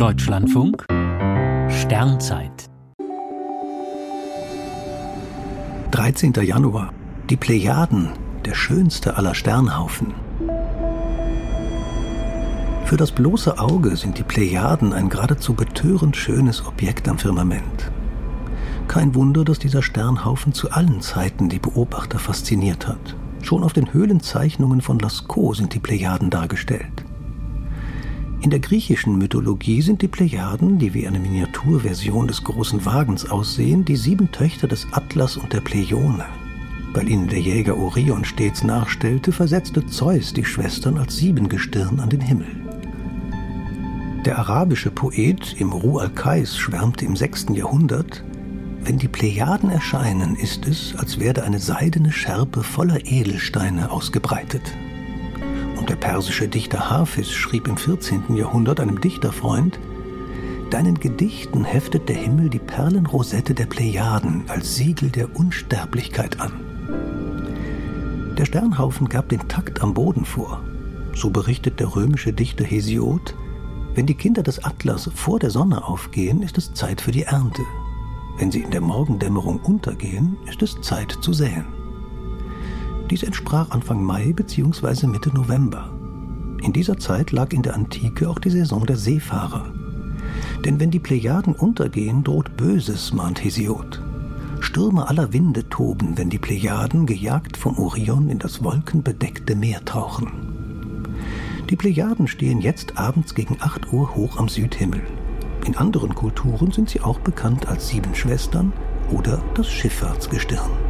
Deutschlandfunk Sternzeit 13. Januar. Die Plejaden, der schönste aller Sternhaufen. Für das bloße Auge sind die Plejaden ein geradezu betörend schönes Objekt am Firmament. Kein Wunder, dass dieser Sternhaufen zu allen Zeiten die Beobachter fasziniert hat. Schon auf den Höhlenzeichnungen von Lascaux sind die Plejaden dargestellt. In der griechischen Mythologie sind die Plejaden, die wie eine Miniaturversion des großen Wagens aussehen, die sieben Töchter des Atlas und der Pleione. Weil ihnen der Jäger Orion stets nachstellte, versetzte Zeus die Schwestern als Siebengestirn an den Himmel. Der arabische Poet Imru al-Qais schwärmte im 6. Jahrhundert, wenn die Plejaden erscheinen, ist es, als werde eine seidene Schärpe voller Edelsteine ausgebreitet. Und der persische Dichter Hafiz schrieb im 14. Jahrhundert einem Dichterfreund, Deinen Gedichten heftet der Himmel die Perlenrosette der Plejaden als Siegel der Unsterblichkeit an. Der Sternhaufen gab den Takt am Boden vor. So berichtet der römische Dichter Hesiod, wenn die Kinder des Atlas vor der Sonne aufgehen, ist es Zeit für die Ernte. Wenn sie in der Morgendämmerung untergehen, ist es Zeit zu säen. Dies entsprach Anfang Mai bzw. Mitte November. In dieser Zeit lag in der Antike auch die Saison der Seefahrer. Denn wenn die Plejaden untergehen, droht Böses, mahnt Hesiod. Stürme aller Winde toben, wenn die Plejaden, gejagt vom Orion, in das wolkenbedeckte Meer tauchen. Die Plejaden stehen jetzt abends gegen 8 Uhr hoch am Südhimmel. In anderen Kulturen sind sie auch bekannt als Sieben Schwestern oder das Schifffahrtsgestirn.